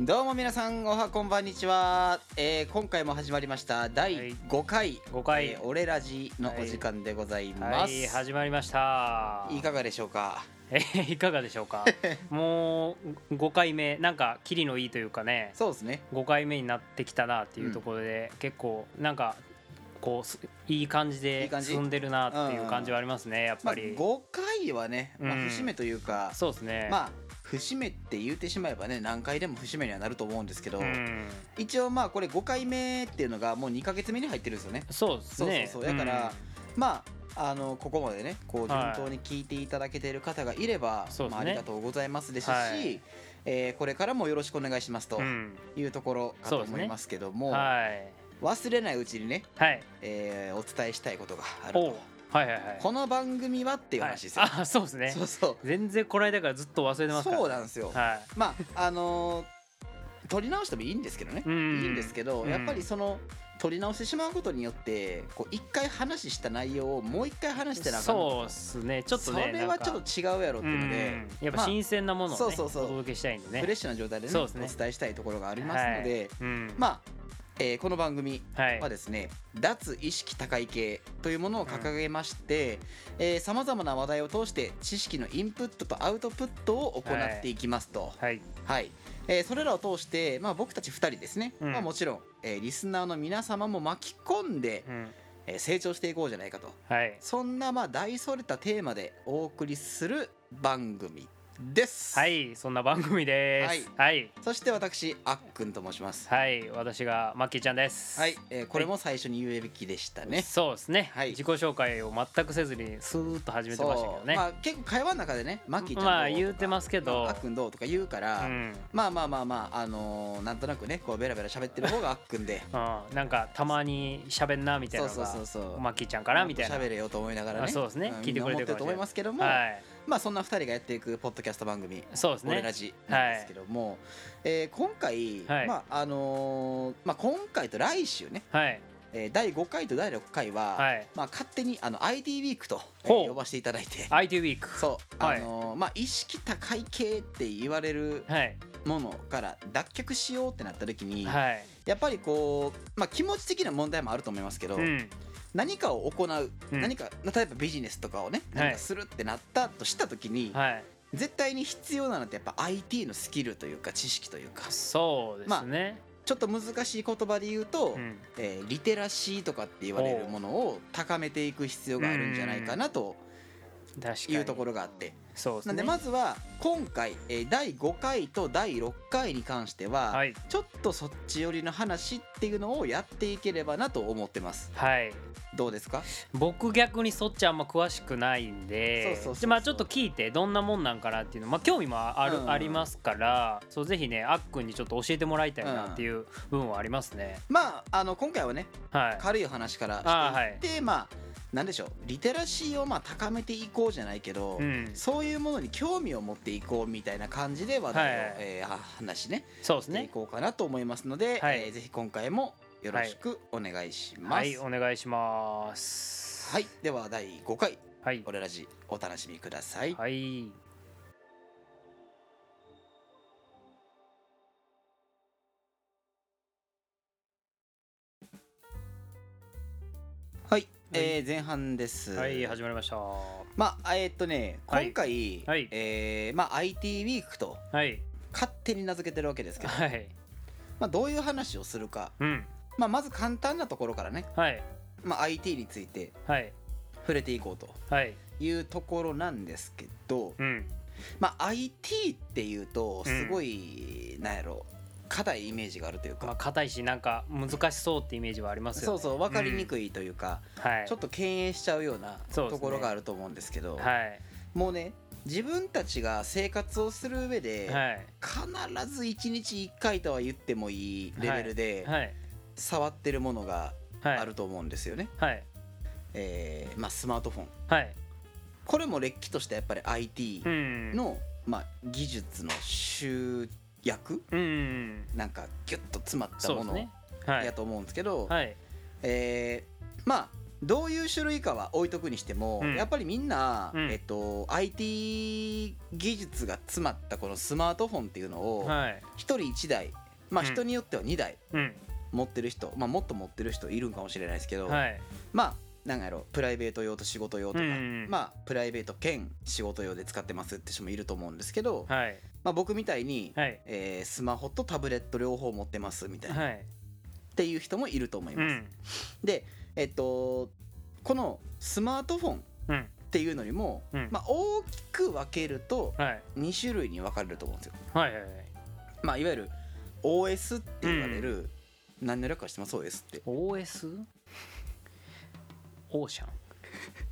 どうも皆さんおはこんばんにちは、えー、今回も始まりました。第はい。5回、5回。えー俺ラジのお時間でございます、はい。始まりました。いかがでしょうか？えーいかがでしょうか？もう5回目。なんかキリのいいというかね。そうですね。5回目になってきたなっていうところで、結構なんかこうすいい感じいで進んでるなっていう感じはありますねやっまあ、ぱり、5回はね、まあ、うん。節目というか、そうですね。まあ節目って言ってしまえばね何回でも節目にはなると思うんですけど、うん。一応まあこれ5回目っていうのがもう2ヶ月目に入ってるんですよね。そうですね。そうだからまああのここまでねこう順はい当に聞いていただけている方がいれば、そうですね。まあ、ありがとうございますですし、はい。えーこれからもよろしくお願いしますとうん。うんいうところかと思いますけども、はい。忘れないうちにね、はい。えーお伝えしたいことがあるとはいはいはい。この番組はっていう話ですよ、はい。あそうですね。そうそう。全然この間からずっと忘れてますから。そうなんですよ、はい。まああのー取り直してもいいんですけどね、うん。いいんですけど、うん。やっぱりその取り直してしまうことによってこう一回話した内容をもう一回話してなあかんのそうですね。ちょっとねそれはちょっと違うやろっていうので、うん。やっぱ新鮮なものをね、そうそうそう。お届けしたいんでね。フレッシュな状態でねそうですね。お伝えしたいところがありますので、はい。うん。まあ、えーこの番組はい。はですね脱意識高い系というものを掲げましてさまざまな話題を通して知識のインプットとアウトプットを行っていきますと。はい。はい。えーそれらを通して、まあ、僕たち2人ですね、うん。まあ、もちろん、えーリスナーの皆様も巻き込んで、うん。えー成長していこうじゃないかと。はい。そんなまあ大それたテーマでお送りする番組です。はいそんな番組です。はい。そして私あっくんと申します。はい、私がマッキーちゃんです。はい、えーこれも最初に言うべきでしたね。そうですね、はい。自己紹介を全くせずにスーッと始めてましたけどね。まあ結構会話の中でね、マッキーちゃんまあどうとか言うてますけど。あっくんどうとか言うから、うん。まあまあまあまああのーなんとなくねこうベラベラ喋ってる方があっくんで、うん、なんかたまに喋んなみたいなのそうそうそうがそう。マッキーちゃんからみたいな喋れよと思いながらね、あそうですね。ん聞いてくれてると思いますけども、はいまあそんな二人がやっていくポッドキャスト番組。そうですね。俺ラジなんですけども、えー今回、はい。まああのーまあ、今回と来週ね、はい。えー第5回と第6回は、はい。まあ、勝手にあの ID ウィークと、呼ばせていただいて。IT ウィークそう、はいあのーまあ、意識高い系って言われるはい。ものから脱却しようってなった時に、はい。やっぱりこう、まあ、気持ち的な問題もあると思いますけど、うん何かを行う、うん。何か例えばビジネスとかをねはい。何かするってなったとした時に、はい。絶対に必要なのってやっぱ IT のスキルというか知識というか。そうですね、ちょっと難しい言葉で言うと、うん。えーリテラシーとかって言われるものを高めていく必要があるんじゃないかなと確かにいうところがあって。そうですね。なんでまずは今回、えー第5回と第6回に関しては、はい。ちょっとそっち寄りの話っていうのをやっていければなと思ってます。はい。どうですか？僕逆にそっちあんま詳しくないんでちょっと聞いてどんなもんなんかなっていうのまあ興味もある、うん。ありますからそうぜひねあっくんにちょっと教えてもらいたいなっていう部分はありますね、まああの今回はねはい。軽い話からあしていって、まあなんでしょう。リテラシーをまあ高めていこうじゃないけど、うん。そういうものに興味を持っていこうみたいな感じで話題を、はい。えーは話ねそうですね。いこうかなと思いますので、はい。えーぜひ今回もよろしくお願いします。はい。お願いします。はい。では第5回はい「俺ラジ」お楽しみください。はい。はい、えー前半です。はい始まりました。まあえーっとねはい。今回、はい。えーまあ IT ウィークとはい。勝手に名付けてるわけですけど、はい。まあどういう話をするか、うん。まあまず簡単なところからね、はい。まあ IT についてはい。触れていこうとはい。いうところなんですけど、うん。まあ IT っていうとすごい、なんやろ硬いイメージがあるというか、まあ硬いしなんか難しそうってイメージはありますよね。そうそう分かりにい、くいというか、はい。ちょっと敬遠しちゃうようなところがあると思うんですけどはい。もうね自分たちが生活をする上で、はい。必ず1日1回とは言ってもいいレベルではい。触ってるものがはい。あると思うんですよね、はい。えーまあ、スマートフォン。はい。これもれっきとしたやっぱり IT うん。の、まあ、技術の集約うんなんかギュッと詰まったものね。はい。やと思うんですけど、はい。えーまあどういう種類かは置いとくにしても、うん。やっぱりみんな、うん。えっと、IT 技術が詰まったこのスマートフォンっていうのをはい。1人1台まあうん。人によっては2台うん。持ってる人、まあ、もっと持ってる人いるんかもしれないですけど、はい。まあなんやろプライベート用と仕事用とか、うん。まあプライベート兼仕事用で使ってますって人もいると思うんですけど、はいまあ、僕みたいに、はい。えースマホとタブレット両方持ってますみたいな、っはい。ていう人もいると思いうます。ん。でえっとこのスマートフォンうん。っていうのにも、うん。まあ、大きく分けるとはい。2種類に分かれると思うんですよ。はいはいはい。まあ、いわゆる OS って言われる、何の略かしてます？OS って。OS オーシャン？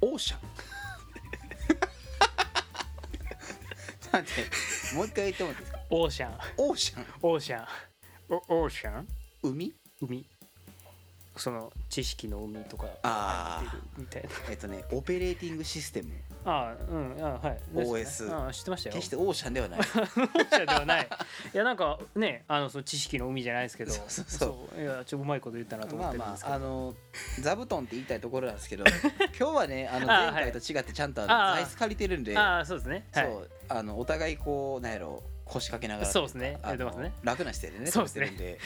オーシャンなんてもう一回言ってもらっていいですか？オーシャン。オーシャン。オーシャン。おオーシャン？海？海。その知識の海とか。あー。入ってるみたいな。えっとねオペレーティングシステムああうんあはい。OS ああ知ってましたよ。決してオーシャンではない。オーシャンではない。いや なんかねあのその知識の海じゃないですけど。そうそうそう。いやちょっとうまいこと言ったなと思まあまってるんですけど。ああの 座布団って言いたいところなんですけど。今日はねあの前回と違ってちゃんとあの座椅子借りてるんでああそうですね。はい。そう。あのお互いこうなんやろ腰掛けながらそうですね。やってますね。楽な姿勢でねそうですね。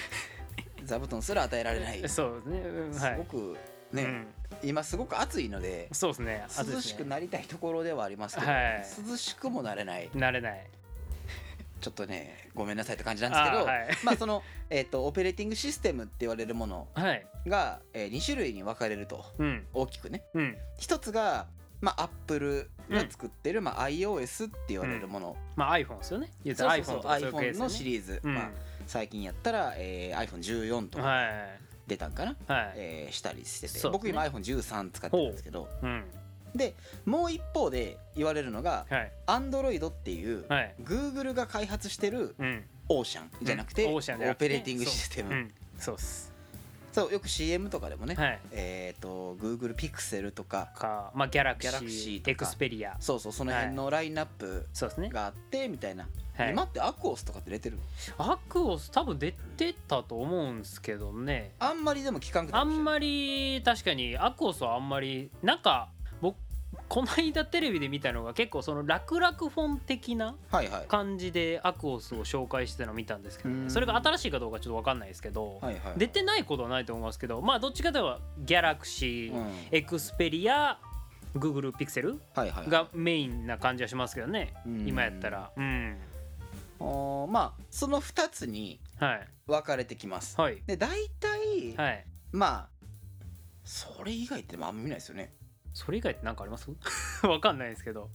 座布団すら与えられない。すそうですね。うんはい。ごくね、うん今すごく暑いのでそうですねですね。涼しくなりたいところではありますけど、はい。涼しくもなれない。なれない。ちょっとねごめんなさいって感じなんですけどあーはい。まあその、えー、とオペレーティングシステムって言われるもの はい。が、え2種類に分かれるとうん。大きくね。うん。一つがまあアップルが作ってる、まあ、iOS って言われるもの、まあ iPhone ですよね。言ったらそうそうそう iPhone とかそういうケー iPhone スのシリーズ、うん。まあ、最近やったら、えー iPhone14 とか。はい出たんかな、はい。えーしたりしてて、そうですね。僕今 iPhone13 使ってるんですけど。う。ん。でもう一方で言われるのがはい。Android っていう、はい。Google が開発してるうん。オーシャンじゃなくて、うん。オーシャンじゃなくてオペレーティングシステム。そうっすそうよく CM とかでもね、はい。えっ、と Google Pixel とかかまあ Galaxy とか。 Xperia そうそうその辺のラインナップそうですね。があってみたいな、はい。今って AQUOS とかって出てる AQUOS 多分出てたと思うんですけどね。あんまりでも聞かんくてあんまり確かに AQUOS はあんまりなんか僕この間テレビで見たのが結構そのらくらくホン的なはいはい。感じで AQUOS を紹介してたのを見たんですけどうん。ねそれが新しいかどうかちょっと分かんないですけどはいはい。出てないことはないと思いますけどまあどっちかというと Galaxy、うん。 Xperia Google ピクセルはいはい。がメインな感じはしますけどねうん。今やったら。うん。おーまあその2つにはい。分かれてきます。はい。で大体、はい。まあそれ以外ってあんま見ないですよねそれ以外って何かあります？わかんないですけど。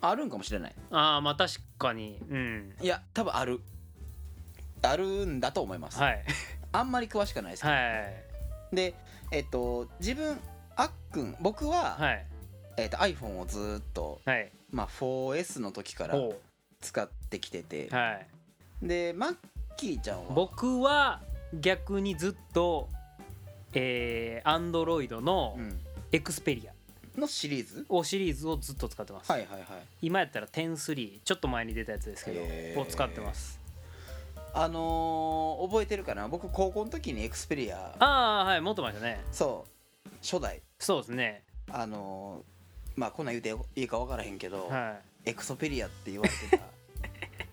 あるんかもしれない。ああまあ確かに。うん。いや多分ある。あるんだと思います、はい。あんまり詳しくはないですけど、はいでえっと自分あっくん僕は、はい。えっと iPhone をずーっと、はい。まあ、4S の時からほ使ってきてて。うはい。でマッキーちゃんは？僕は逆にずっとえー、アンドロイドのうん、エクスペリアのシリーズ？をシリーズをずっと使ってます、はいはいはい。今やったら103ちょっと前に出たやつですけへー。どを使ってます。あのー覚えてるかな？僕高校の時にエクスペリア。ああはい持ってましたね。そう。初代。そうですね。あのーまあこんなん言うていいか分からへんけど、はエクソペリアって言われてた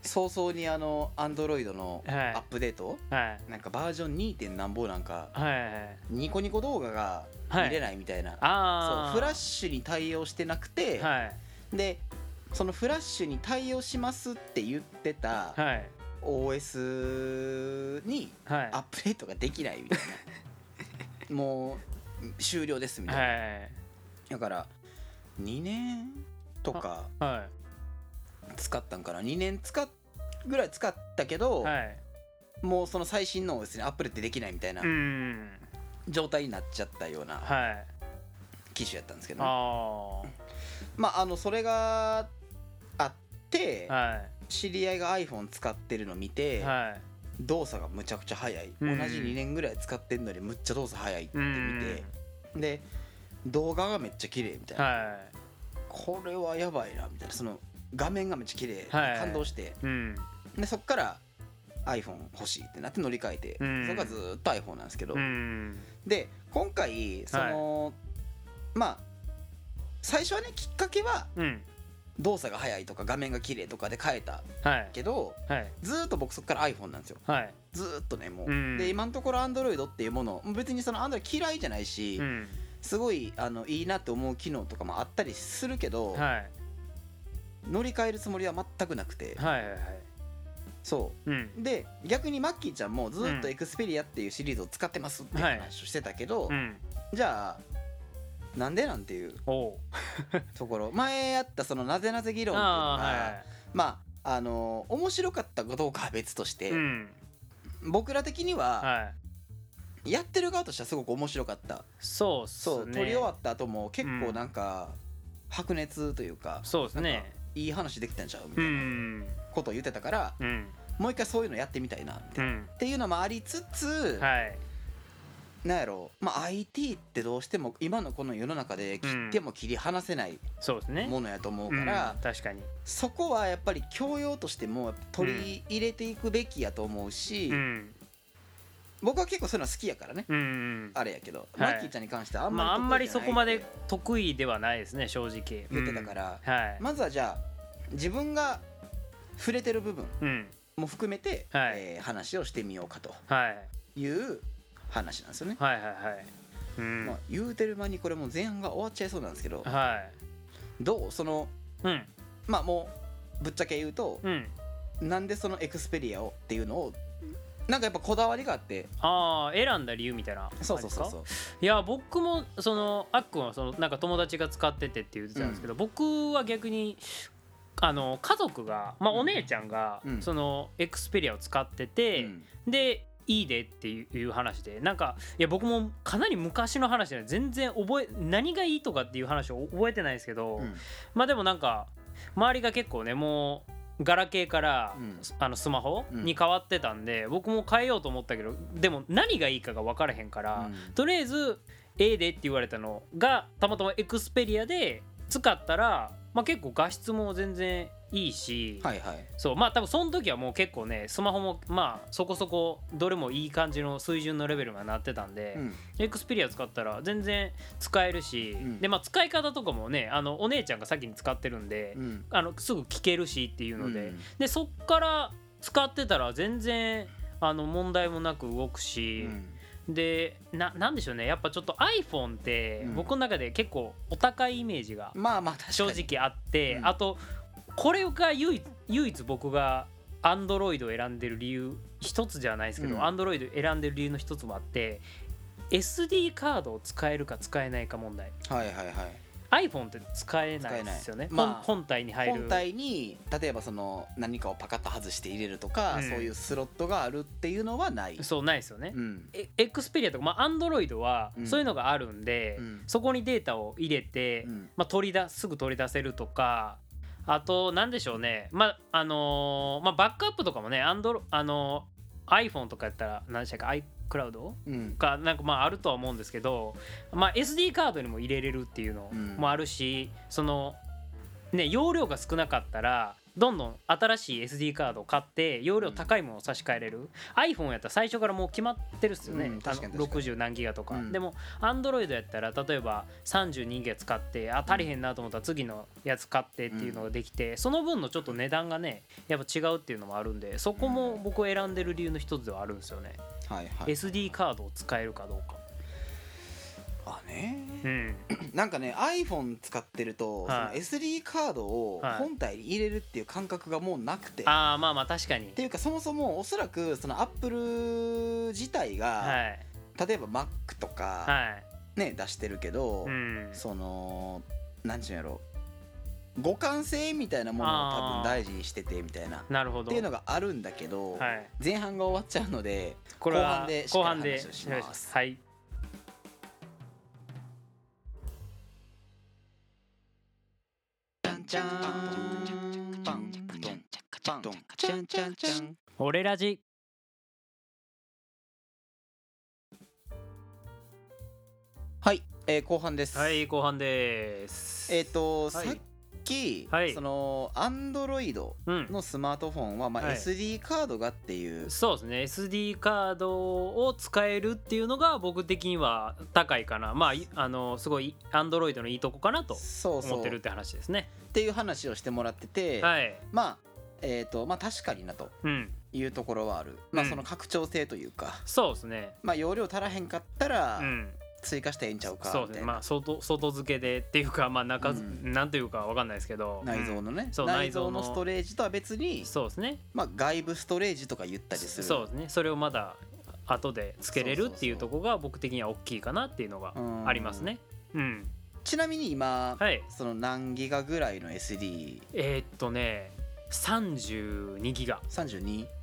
早々にあのアンドロイドのアはい。ップデート、いはい。なんかバージョン 2. 点何ぼなんかはいはいニコニコ動画が見れないみたいな、ああそうフラッシュに対応してなくて、はい。でそのフラッシュに対応しますって言ってたはい。OS にはい。アップデートができないみたいな。もう終了ですみたいな、はいだから2年とかは使ったんかな？2年使っぐらい使ったけど、いはい。もうその最新の OS にアップデートできないみたいなうん。状態になっちゃったようなはい。機種やったんですけど。ね、あまああのそれがあって、あは知り合いが iPhone 使ってるの見いて、はい。動作がむちゃくちゃ速い、うん。同じ2年ぐらい使ってんのにむっちゃ動作速いってう見ん。て、で動画がめっちゃ綺麗みたいな、はこれはやばいなみたいな。その画面がめっちゃ綺麗、はい。感動して。いうん。でそっから iPhone 欲しいってなって乗り換えて、うん。それがずーっと iPhone なんですけど、うん。で今回その、まあ最初はねきっかけはうん。動作が速いとか画面が綺麗とかで変えたはい。けどはい。ずーっと僕そっから iPhone なんですよ。はい。ずーっとねもう、うん。で今のところ Android っていうもの別にその Android 嫌いじゃないし、うん。すごいあのいいなって思う機能とかもあったりするけど、はい乗り換えるつもりは全くなくて。はいはいはい。そう。ん。うで逆にマッキーちゃんもずーっとうん。エクスペリアっていうシリーズを使ってますっていうはい。話をしてたけど、うん。じゃあなんでなんていう？ところ。前やったそのなぜなぜ議論っていうのが、ああはいまああの面白かったかどうかは別として、うん。僕ら的にははい。やってる側としてはすごく面白かった、そうそう撮り終わった後も結構なんか白熱というか、そうですねいい話できたんちゃう？みうたいなん。ことを言ってたから、うん。もう一回そういうのやってみたいなって,、うん。っていうのもありつつ、はい。なんやろまあ IT ってどうしても今のこの世の中で切っても切り離せないそうですね。ものやと思うから、うん確かに。そこはやっぱり教養としても取り入れていくべきやと思うし、うん僕は結構そういうの好きやからね。うんうんあれやけど、はい。マッキーちゃんに関してはあんまりまああんまりそこまで得意ではないですね正直。言ってたから、うん。はい。まずはじゃあ自分が触れてる部分うん。も含めて、はい。えー話をしてみようかと。はい。いう話なんですよね。はいはいはい。うん。まあ、言うてる間にこれもう前半が終わっちゃいそうなんですけどはい。どうそのうん。まあもうぶっちゃけ言うとうん。なんでそのエクスペリアをっていうのをなんかやっぱこだわりがあって。ああ選んだ理由みたいな。そうそうそううそう。いや僕もそのあっくんはそのなんか友達が使っててって言ってたんですけど、僕は逆にあの家族がまあうんお姉ちゃんがうん。そのエクスペリアを使ってて、うん。でいいでっていう話でなんかいや僕もかなり昔の話で全然覚え何がいいとかっていう話を覚えてないですけど、うん。まあでもなんか周りが結構ねもうガラケーから、うん。あのスマホうん。に変わってたんで、僕も変えようと思ったけどでも何がいいかが分からへんから、うん。とりあえず A でって言われたのがたまたまエクスペリアで使ったら、まあ、結構画質も全然いいし、はいはい。そうまあ多分その時はもう結構ねスマホもまあそこそこどれもいい感じの水準のレベルがなってたんで、うん。エクスペリア使ったら全然使えるし、うんでまあ使い方とかもねあのお姉ちゃんが先に使ってるんで、うん。あのすぐ聞けるしっていうので、うんでそっから使ってたら全然あの問題もなく動くし、でななんでしょうね。やっぱちょっと iPhone ってうん。僕の中で結構お高いイメージがまあまあ確かに。正直あって、うん。あとこれが唯一唯一僕が Android を選んでる理由一つじゃないですけど、うん。Android 選んでる理由の一つもあって SD カードを使えるか使えないか問題。はいはいはい iPhone って使えないですよね、まあ本本体に入る。本体に例えばその何かをパカッと外して入れるとか、うん。そういうスロットがあるっていうのはない、そうないですよね、うん。えエクスペリアとか、まあ、Android はうん。そういうのがあるんで、うん。そこにデータを入れて、うん。まあ、取り出すぐ取り出せるとかあと何でしょうね。まああのーまあバックアップとかもねアンドロあのー iPhone とかやったら何でしたっけ iCloud うん。かなんかまああるとは思うんですけど、まあ、SD カードにも入れれるっていうのうんもあるし、そのね容量が少なかったらどんどん新しい SD カードを買って容量高いものを差し替えれる、iPhone やったら最初からもう決まってるっすよね、うん確かにあの確かに。60何ギガとか、うん。でも Android やったら例えば32ギガ使ってあ足りへんなと思ったら次のやつ買ってっていうのができて、その分のちょっと値段がねやっぱ違うっていうのもあるんでそこも僕を選んでる理由の一つではあるんですよね、はいはい。SD カードを使えるかどうかあね。うん。なんかね iPhone 使ってると、はい。その SD カードをはい。本体に入れるっていう感覚がもうなくて、っああまあまあ確かに。ていうかそもそもおそらくその Apple 自体が、はい。例えば Mac とか、はい。ね出してるけど、うん。そのなんちゅうんやろ互換性みたいなものを多分大事にしててみたいな。っなるほど。ていうのがあるんだけど、はい。前半が終わっちゃうのでこれは後半で後半でします。はいチャンチャンパンドンパンドンチャンチャンチャン俺ラジはい、えー後半ですはい後半ですえっ、と、はいさっき、はい。その Android うん。のスマートフォンは、まあ、はい。SD カードがっていう、そうですね。SD カードを使えるっていうのが僕的には高いかな。まあいあのすごい Android のいいとこかなと思ってるって話ですね。ていう話をしてもらってて、はい。まあえっ、とまあ確かになとうん。いうところはある、まあうん。その拡張性というか、そうですね。まあ容量足らへんかったらうん追加してええんちゃうかそうですね。まあ外外付けでっていうかまあ中、うん。なんというかわかんないですけど。内蔵のね、そう内内蔵の。ストレージとは別に、そうですね。まあ、外部ストレージとか言ったりする。そうですね。それをまだ後でつけれるっていうとこが僕的には大きいかなっていうのがうん。ありますね。うん。ちなみに今、はい。その何ギガぐらいの SD32 えーっとね32ギガ。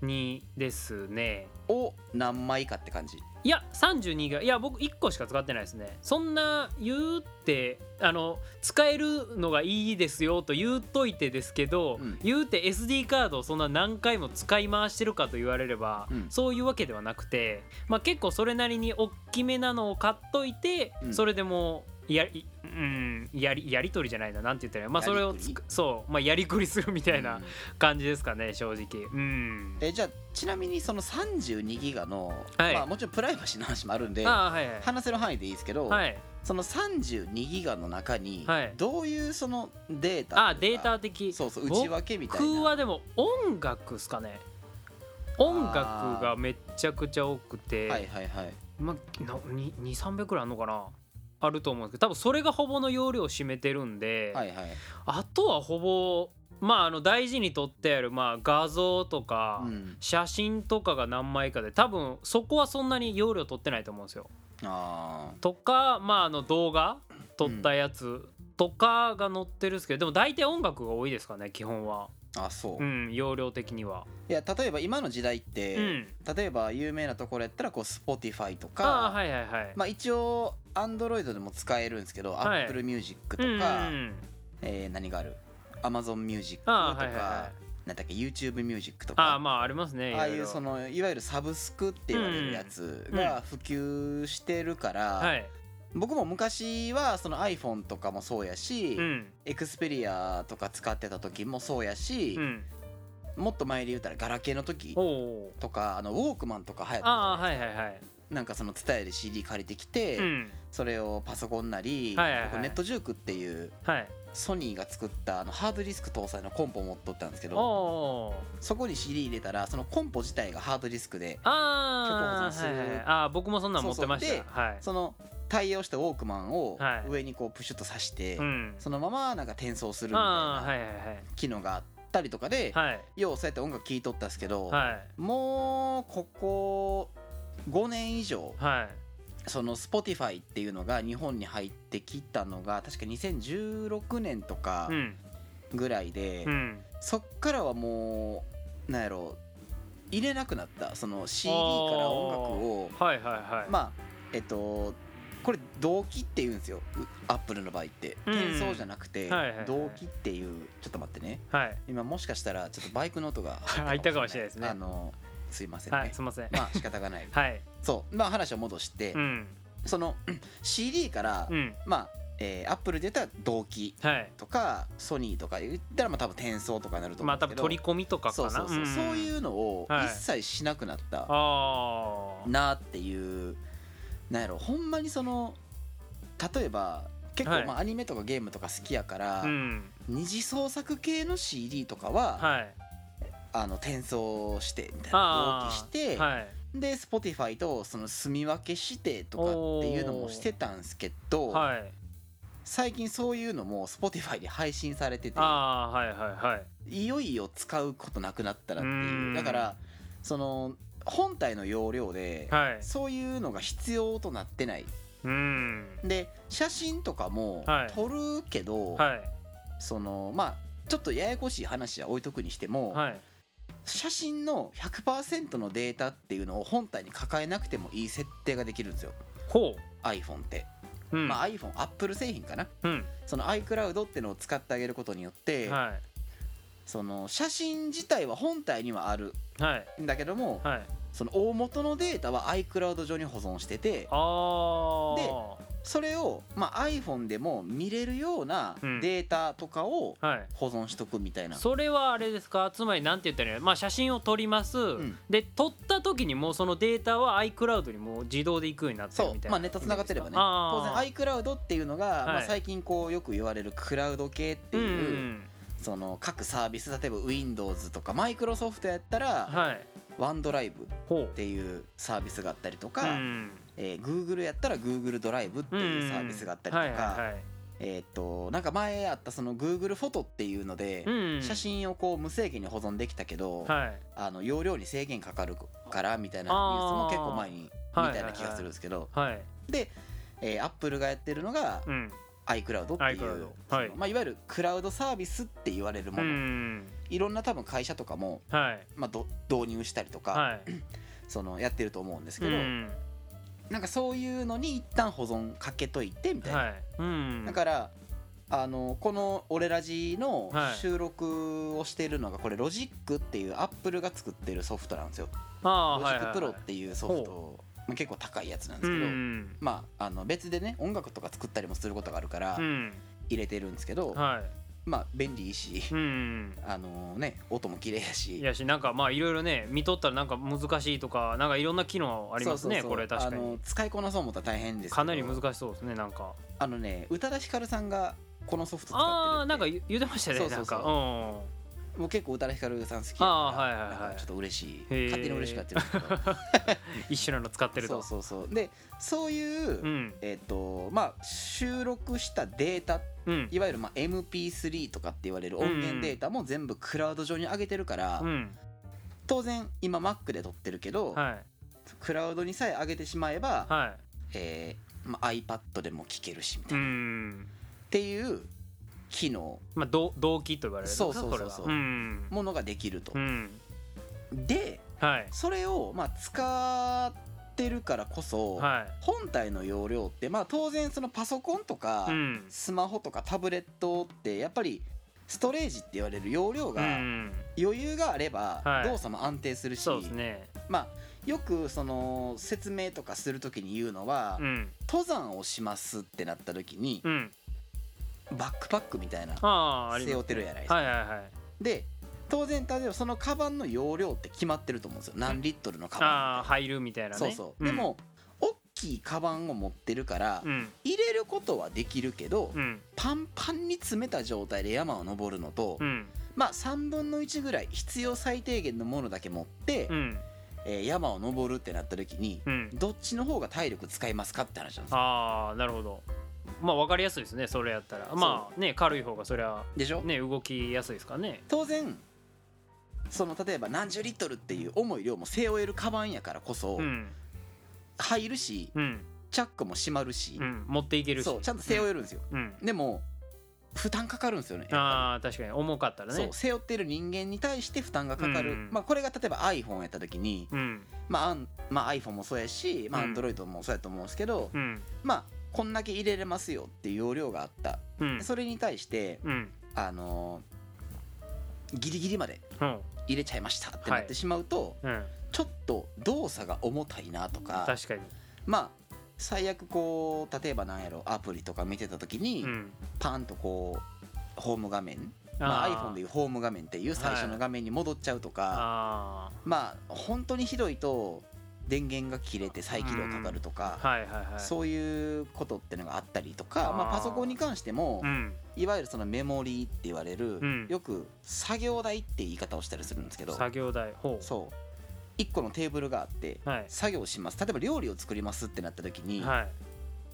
にですね。を何枚かって感じいや32ギガ。いや僕1個しか使ってないですね。そんな言うってあの使えるのがいいですよと言うといてですけど、うん。言うて SD カードをそんな何回も使い回してるかと言われれば、うん。そういうわけではなくて、まあ、結構それなりに大きめなのを買っといて、うん。それでもやいうんやりやり取りじゃないななんて言ったらまあそれをつくそうまあやりくりするみたいなうん。感じですかね正直。うん。えじゃあちなみにその32ギガの、はい。まあ、もちろんプライバシーの話もあるんではいはい。話せる範囲でいいですけど、はい。その32ギガの中にはい。どういうそのデータあデータ的。そうそう内訳みたいな。僕はでも音楽っすかね。音楽がめっちゃくちゃ多くて、はいはいはい。まあ、なに2300くらいあるのかな？あると思うんですけど多分それがほぼの容量を占めてるんで、はいはいあとはほぼまああの大事に撮ってある、まあ、画像とか、うん写真とかが何枚かで多分そこはそんなに容量取ってないと思うんですよ。あとかまああの動画撮ったやつとかが載ってるんですけどでも大体音楽が多いですかね基本は。ーあそう、いうん容量的には。や例えば今の時代って、うん例えば有名なところやったらこう Spotify とかはいはいはい。まあ一応 Android でも使えるんですけど、はい Apple Music とうんうんか、うんえー何がある？Amazon Music とか、はいはいはい。なんだっけ？YouTube Music とかああまあありますね。ああいうろろそのいわゆるサブスクって言われるやつが普及してるから、はい。僕も昔はその iPhone とかもそうやし、うんエクスペリアとか使ってた時もそうやしう、ん。もっと前で言ったらガラケーの時おお。とかあのウォークマンとか流行ってたじゃああないはいはいはい。なんかその伝えで CD 借りてきて、うん。それをパソコンなり、はいはいはい僕ネットジュークっていうはい。ソニーが作ったあのハードディスク搭載のコンポを持っとったんですけおどお。そこに CD 入れたらそのコンポ自体がハードディスクでああ曲保存するはいはいはい。ああ僕もそんなん持ってました。はい。その対応したウォークマンをはい上にこうプシュッと挿して、うん。そのままなんか転送するみたいなはいはい機能があったりとかで、はい。はい。ようそうやって音楽聴いとったんですけど、はい。もうここ5年以上はい。その Spotify っていうのが日本に入ってきたのが確か2016年とかうん。ぐらいで、うん。そっからはもうなんやろ入れなくなったその CD から音楽をはいはいはい。まあえっとこれ同期って言うんですよアップルの場合ってうん転送じゃなくてはいはいはい同期っていうちょっと待ってねはい。今もしかしたらちょっとバイクの音が 入ったかもしれないですねあのすいませんね、はい。すみません。まあ仕方がない はい。そうまあ話を戻して、うん。その CD から、うん。まあ、えー、アップルで言ったら同期はい。とかソニーとか言ったらまあ多分転送とかになると思うんですけど、取り込みとかかな。そうそうそう、そういうのをはい一切しなくなったああ。なっていうなんやろほんまにその例えば結はい構まあアニメとかゲームとか好きやから、うん。二次創作系の CD とかは、はい。あの転送してみたいなして、はい。で Spotify とその住み分けしてとかっていうのもしてたんですけど、はい。最近そういうのも Spotify で配信されててはいはいはい。いよいよ使うことなくなったなってういうんだからその本体の容量で、はい。そういうのが必要となってないうん。で写真とかもはい撮るけど、はい。そのまあちょっとややこしい話は置いとくにしても、はい。写真の100%のデータっていうのを本体に抱えなくてもいい設定ができるんですよほ iPhone って、う。うん。まあ iPhone Apple 製品かなうん。その iCloud ってのを使ってあげることによって、はい。その写真自体は本体にはあるはい。んだけども、はい。その大元のデータは iCloud 上に保存しててああ。それを、まあ、iPhone でも見れるようなうん。データとかをはい。保存しとくみたいな、それはあれですか？つまりなんて言ったらいいの？まあ写真を撮ります、ん。で撮った時にもうそのデータは iCloud にもう自動で行くようになってるみたいな。まあネットつながってればね。あ当ー然 iCloud っていうのが、まあ、はい。最近こうよく言われるクラウド系ってうんいう、うん。その各サービス例えば Windows とかマイクロソフトやったら、はい。ワンドライブっほていうサービスがあったりとうか、うんえー Google やったら Google ドライブっていうサービスがあったりとか、はいはいはい。えーっとなんか前あったその Google フォトっていうので、うん写真をこう無制限に保存できたけど、はい。あの容量に制限かかるからみたいなニュースも結構前に見たような気がするんですけど、はいで、えー、Apple がやってるのがうん。iCloud っていうはい。まあ、いわゆるクラウドサービスって言われるもうの、んいろんな多分会社とかも、はい。まあ、ど導入したりとか、はい。そのやってると思うんですうけど、んなんかそういうのに一旦保存かけといてみたいな、はい。うん。だからあのこの「俺ラジ」のはい収録をしているのがこれロジックっていうアップルが作ってるソフトなんですよ。 Logic Pro っていうソフト、まあ、結構高いやつなんでうすけど、ん。まああの別でね音楽とか作ったりもすることがあるからうん。入れてるんですけど、はまあ便利いいしいうん。あのね音も綺麗やいし。やしなんかまあいろいろね見とったらなんか難しいとかなんかいろんな機能ありますねこれ確かに。使いこなそう思ったら大変ですかなり難しそうですねなんか。あのね宇多田ヒカルさんがこのソフト使ってるああなんか言言ってましたねそうそうそう。なんか。うんもう結構宇多田ヒカルさん好きやあーからはいはい。はいちょっと嬉しい。勝手に嬉しくなってるけど。一緒なの使ってると。そうそうそう。でそういう、うん。えっ、とまあ収録したデータうん。いわゆるまあ MP3 とかって言われる音源データも全部クラウド上に上げてるから、うん。当然今 Mac で撮ってるけど、はい。クラウドにさえ上げてしまえば、はえーまあ、iPad でも聴けるしみたいいうな、っんていう機能。まあ動動機と言われるそうそうそうそう。ん。ものができると。う。ん。ではい。それをまあ使ってるからこそ、は本体の容量ってまあ当然そのパソコンとか、いうん。スマホとかタブレットってやっぱりストレージって言われる容量うがん。余裕があればはい。動作も安定するし、そうですね。まあよくその説明とかする時に言うのは、うん。登山をしますってなった時にうんバックパックみたいな背負ってるやないですか。はいはいはい。で当然例えばそのカバンの容量って決まってると思うんですよ。何リットルのカバンああ入るみたいなね。そうそう、でも大きいカバンを持ってるから、うん。入れることはできるけど、うん。パンパンに詰めた状態で山を登るのと、うん。まあ3分の1ぐらい必要最低限のものだけ持って、うん。えー山を登るってなった時に、うん。どっちの方が体力使いますかって話なんですよ。ああなるほどまあ分かりやすいですねそれやったら。まあね軽い方がそれはでしょ、ね動きやすいですからね。当然その例えば何十リットルっていう重い量も背負えるカバンやからこそ、うん。入るしうん。チャックも閉まるし、うん。持っていけるし。そうちゃんと背負えるんですよ、うん。でも負担かかるんですよねああ確かに重かったらりそうね背負ってる人間に対して負担がかかる、うん。まあ、これが例えば iPhone やった時に、うん。まあまあ、iPhone もそうやし、まあ、うん。Android もそうやと思うんですけど、うん。まあこんだけ入れれますよっていう容量があった。うん。それに対してうん。あのーギリギリまでうん。入れちゃいましたってなってしまうと、うん。ちょっと動作が重たいなとか確かに。まあ最悪こう例えばなんやろアプリとか見てた時に、うん。パンとこうホーム画面まあ、iPhone でいうホーム画面っていう最初の画面に戻っちゃうとか、あまあ本当にひどいと電源が切れて再起動かかるとか、あはいはいはい。そういうことってのがあったりとかまあ、パソコンに関しても、うん。いわゆるそのメモリーって言われる、うん。よく作業台って言い方をしたりするんですけど作業台ほそう。1個のテーブルがあって、はい。作業します。例えば料理を作りますってなった時に、うはい。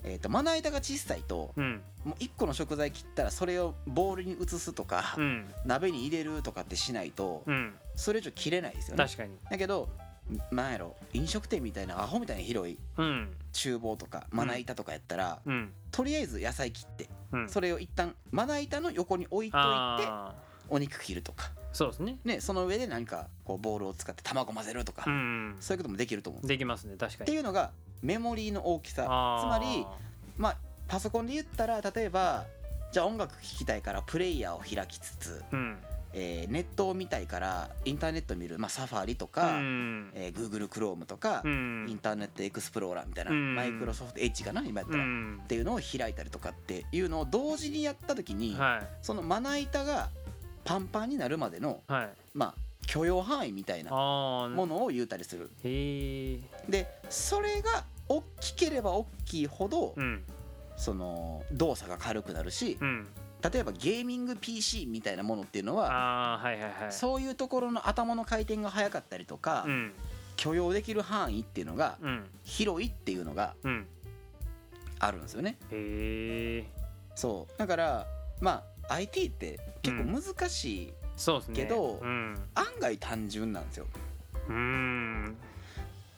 えー、とまな板が小さいとうん。もう1個の食材切ったらそれをボウルに移すとか、うん。鍋に入れるとかってしないと、うん。それ以上切れないですよね。確かに。だけどなんやろ飲食店みたいなアホみたいに広いうん。厨房とかまな板とかやったら、うん。とりあえず野菜切ってうん。それを一旦まな板の横に置いといてお肉切るとか、そうですね。ね、その上で何かこうボウルを使って卵混ぜるとか、うん。そういうこともできると思う。んできますね確かに。っていうのがメモリーの大きさ。つまりまあパソコンで言ったら例えばじゃあ音楽聴きたいからプレイヤーを開きつつ、うんえーネットを見たいからインターネット見る、まあ、サファリとうか、ん。えー Google Chrome とか、うん。インターネットエクスプローラーみたいな、うん。マイクロソフトエッジかな今やったら、っうん。ていうのを開いたりとかっていうのを同時にやった時に、はい。そのまな板がパンパンになるまでのはい。まあ許容範囲みたいなものを言うたりする。でそれが大きければ大きいほど、うん。その動作が軽くなるしうん例えばゲーミング PC みたいなものっていうのははいはいはい。そういうところの頭の回転が速かったりとか、うん。許容できる範囲っていうのがうん。広いっていうのがうん。あるんですよね。へえそう。だからまあ IT って結構難しい、けどうん。案外単純なんですよ。うん。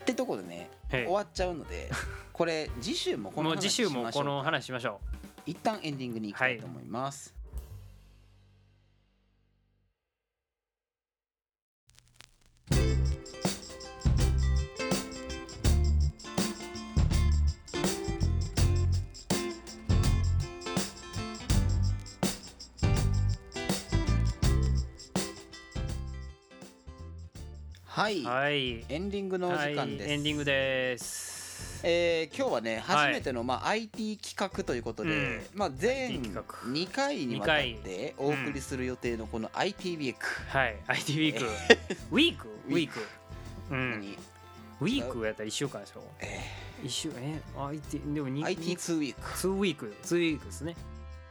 ってとこでね終わっちゃうのでこれ次週もこの話もう次週しましょう もこの話しましょ一旦エンディングに行きたいと思います、はい、うはい。エンディングのお時間です、はい。エンディングですえー今日はねはい。初めての、まあ、IT 企画ということで、うん。まあ、全 IT 企画。2回にわたってお送りする予定のこの IT ウィーク、はい。IT ウィーク。ウィーク？ウィーク。うん。にウィークやったら1週間でしょ？え一週え？IT でもー2 IT2 ウィーク。2ウィーク。2ウィークですね。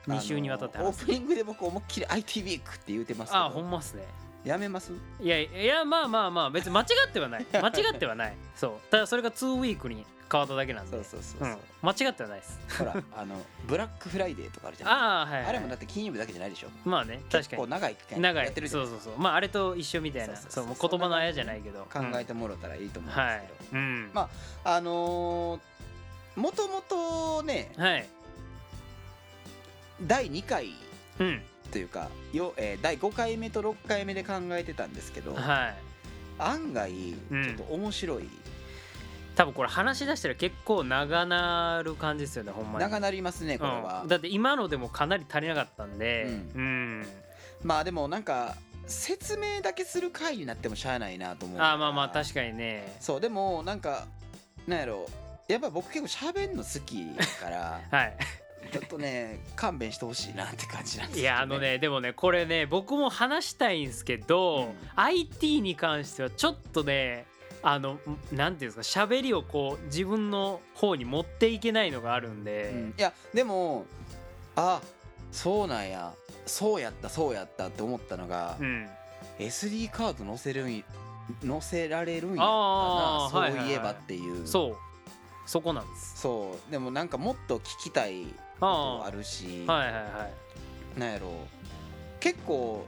2週にわたってオープニングで僕思いっきり IT ウィークって言うてますけど。あほんまっすね。やめます？いやいやまあまあまあ別に間違ってはない。間違ってはない。そう。ただそれが2ウィークに変わっただけなんで。そうそうそうそう、うん。間違ってはないです。ほらあのブラックフライデーとかあるじゃないああはい、はい、あれもだって金曜日だけじゃないでしょ。まあね確結構かに。長い期間長い。やってるそうそうそう。まああれと一緒みたいな。そうそうそう。そうもう言葉のあやじゃないけど。考えてもらったらいいと思うんはいですけど、うん。まあのー、もともとねはい。第2回うん。というかよ、えー第5回目と6回目で考えてたんですけどはい。案外ちょっと面白い、多分これ話し出したら結構長なる感じですよねほんまに。長なりますねこれは、うん、だって今のでもかなり足りなかったんで。ううん、まあでもなんか説明だけする回になってもしゃあないなと思うああまあまあ確かかにね。そうでもなんかなんやろ。やっぱ僕結構喋んの好きから。はい。ちょっとね勘弁してほしいなって感じなんですよ、いやあのねでもねこれね僕も話したいんですけど、うん。IT に関してはちょっとねあのなんていうんですか喋りをこう自分の方に持っていけないのがあるんで、うん。いやでもあそうなんやそうやったそうやったって思ったのが、うん。SD カード載せるん載せられるんやったな。そうはいえばっていう。そう。そこなんです。そう。でもなんかもっと聞きたいことあるし、はいはいはい。なんやろ結構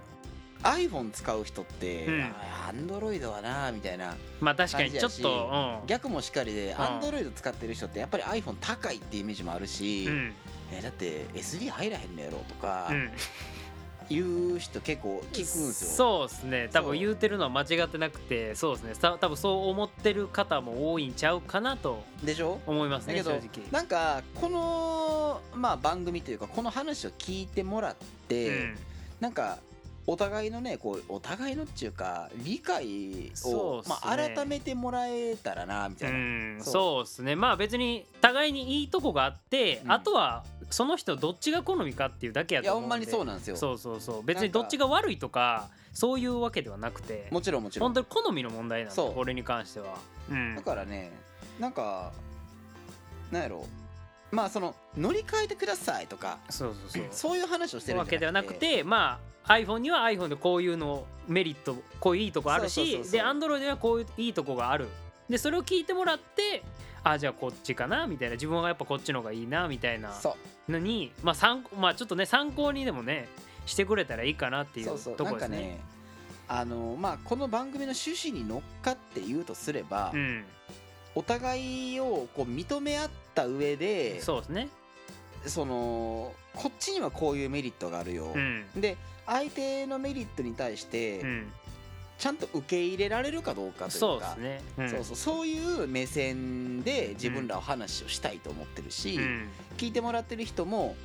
iPhone 使う人って、うん。アンドロイドはなみたいなまあ確かにちょっと逆もしっかりでん。アンドロイド使ってる人ってやっぱり iPhone 高いっていうイメージもあるし、うん。うんえだって SD 入らへんのやろとかうん。言う人結構聞くんですよ。そうですね。多分言うてるのは間違ってなくてそうですね。た多分そう思ってる方も多いんちゃうかなとでしょ？思いますだけどね正直。なんかこの、まあ、番組というかこの話を聞いてもらって、うん。なんかお互いのねこうお互いのっていうか理解を、ね。まあ、改めてもらえたらなみたいな、うんそう。ですね。まあ別に互いにいいとこがあって、うん。あとはその人どっちが好みかっていうだけやいやと思うんで。ほんまにそうなんですよ。そうそうそう。別にどっちが悪いとかそういうわけではなくて。もちろんもちろん。本当に好みの問題なんでこれに関しては、うん。だからねなんかなんやろまあその乗り換えてくださいとかそうそうそう。そういう話をしてるわけではなくてまあ iPhone には iPhone でこういうのメリットこういういいとこあるしで Android ではこういういいとこがある。でそれを聞いてもらってあじゃあこっちかなみたいな。自分はやっぱこっちの方がいいなみたいな。のにまあ参考まあちょっとね参考にでもねしてくれたらいいかなっていうとこですね。あのまあこの番組の趣旨に乗っかって言うとすれば、うん、お互いをこう認め合った上でそうですね。そのこっちにはこういうメリットがあるよ、うん、で相手のメリットに対してうん、ちゃんと受け入れられるかどうかというかそうですね。うん、そうそうそういう目線で自分らは話をしたいと思ってるし、うん、聞いてもらってる人も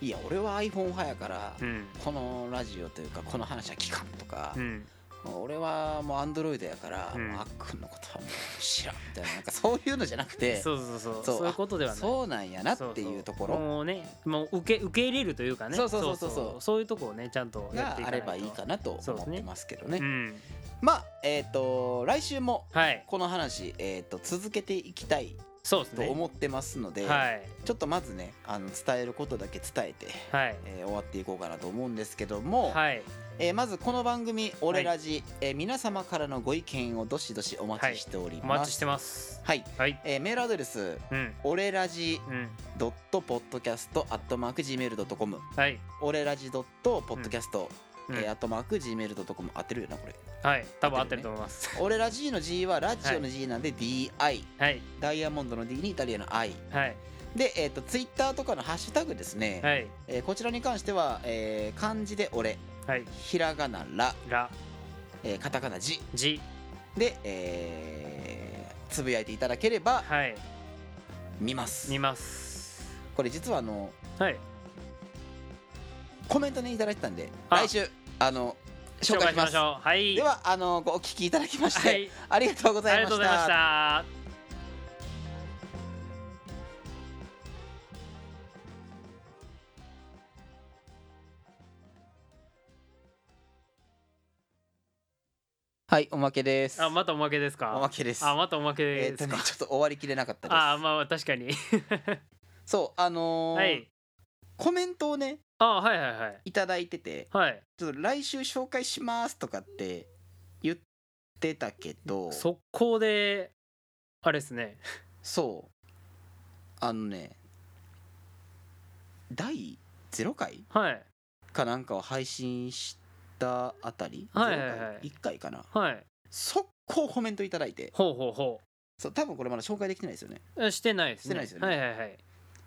いや俺は iPhone 派やから、うん。このラジオというかこの話は聞かんとかう、ん俺はもう Android やから、うん。あっくんのことはもう知らんみたいななんかそういうのじゃなくて そうそうそう。そう。そういうことではない。そうなんやなっていうところ。もうねもう受け受け入れるというかね。そうそうそうそう。そうそういうとこをねちゃんとやっていかないと。があればいいかなと思ってますけどね。うん。まあえっ、と来週もはい。この話、えー、と続けていきたいとそうですね。思ってますので、はい。ちょっとまずねあの伝えることだけ伝えて、はい。えー終わっていこうかなと思うんですけども、はいえーまずこの番組「オレラジ」えー皆様からのご意見をどしどしお待ちしております。お待ちしてます。はい、はい。えーメールアドレスうん。オレラジうん。ドットポッドキャストアットマーク Gmail.com はい。オレラジドットポッドキャスト、うん。えーアットマーク Gmail.com 合ってるよなこれ。はい。多分合ってると思います。オレラジの G はラジオの G なんで DI、はい。ダイヤモンドの D にイタリアの I はい。で、えー、とツイッターとかのハッシュタグですね、はい。えーこちらに関しては、えー漢字で「俺はい」ひらがな「らラ」えーカタカナ「じ。ジ」で、えーつぶやいていただければはい。見ます。見ます。これ実はあのはい。コメントねいただいてたんであ。来週あの紹紹介しましょう。はい。ではあのごお聞きいただきまして、はい。ありがとうごあざいましりがとうございまたしたはいおまけです。あまたおまけですか？おまけです。あまたおまけえーっとですか、ねちょっと終わりきれなかったです。あまあ確かに。そうあのーはい。コメントをねあはいはいはい。いただいててはい。ちょっと来週紹介しますとかって言ってたけど速攻であれですね。そう。あのね第0回はい。かなんかを配信したあたり、はいはいはい。0回？1回かな。はい。速攻コメントいただいて。ほうほうほそう多分これまだ紹介できてないですよね。うしてないですね。してないですよね。はいはいはい。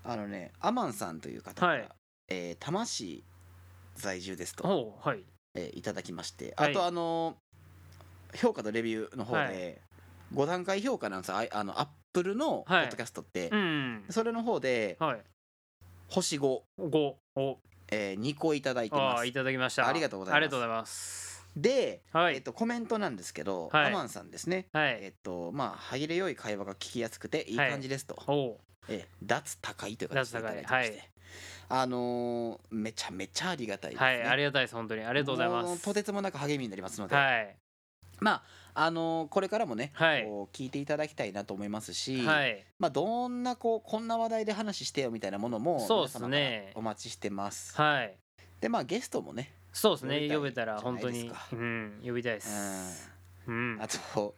あのねアマンさんという方から、はい。えー魂在住ですと、はい。えーいただきまして。はい。あとあのー評価とレビューの方で、はい。5段階評価なんですよ。あのアップルのポはい。ッドキャストって、うんそれの方ではい。星5、5おえー2個いただいてます。ああいただきました。ありがとうございます。ありがとうございます。で、はい。えっと、コメントなんですけど、はい。アマンさんですね。はい。えっとまあ歯切れ良い会話が聞きやすくてい。い感じですと、おう。えー脱高いという形でいただいてあのーめちゃめちゃありがたいですね、はいありがたいです。本当に。ありがとうございます。もとてつもなく励みになりますので、はい。まああのーこれからもね、はい。こう聞いていただきたいなと思いますし、はい。まあどんなこうこんな話題で話してよみたいなものもそうっすね。お待ちしてます。はい。でまあゲストもね、そうですね。呼べたら本当に。うん。呼びたいです。うん。あと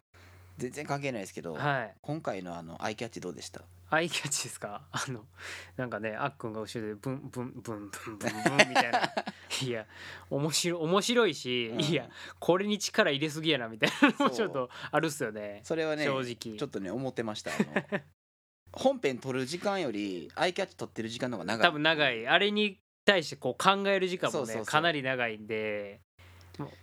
全然関係ないですけど、はい。今回のあのアイキャッチどうでした？アイキャッチですか？あのなんかねあっくんが後ろでブンブンブンブンブンブンみたいな。いや面白面白いし、うん。いやこれに力入れすぎやなみたいなのもちょっとあるっすよね。それはね正直。ちょっとね思ってました。あの。本編撮る時間よりアイキャッチ撮ってる時間の方が長い。多分長い。あれに対してこう考える時間もねかなり長いんで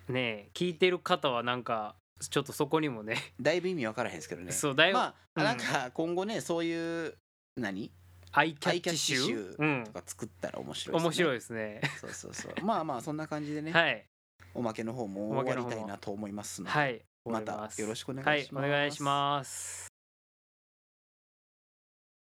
ね聞いてる方はなんかちょっとそこにもね。だいぶ意味わからへんですけどね。そうだいぶ、まあ、うん。なんか今後ねそういう何？アイキャッッチ集とか作ったら面白いですね。面白いですね。そうそうそう。まあまあそんな感じでね、はい。おまけの方も終わりたいなと思いますので、はい。またよろしくお願はいいします。お願いします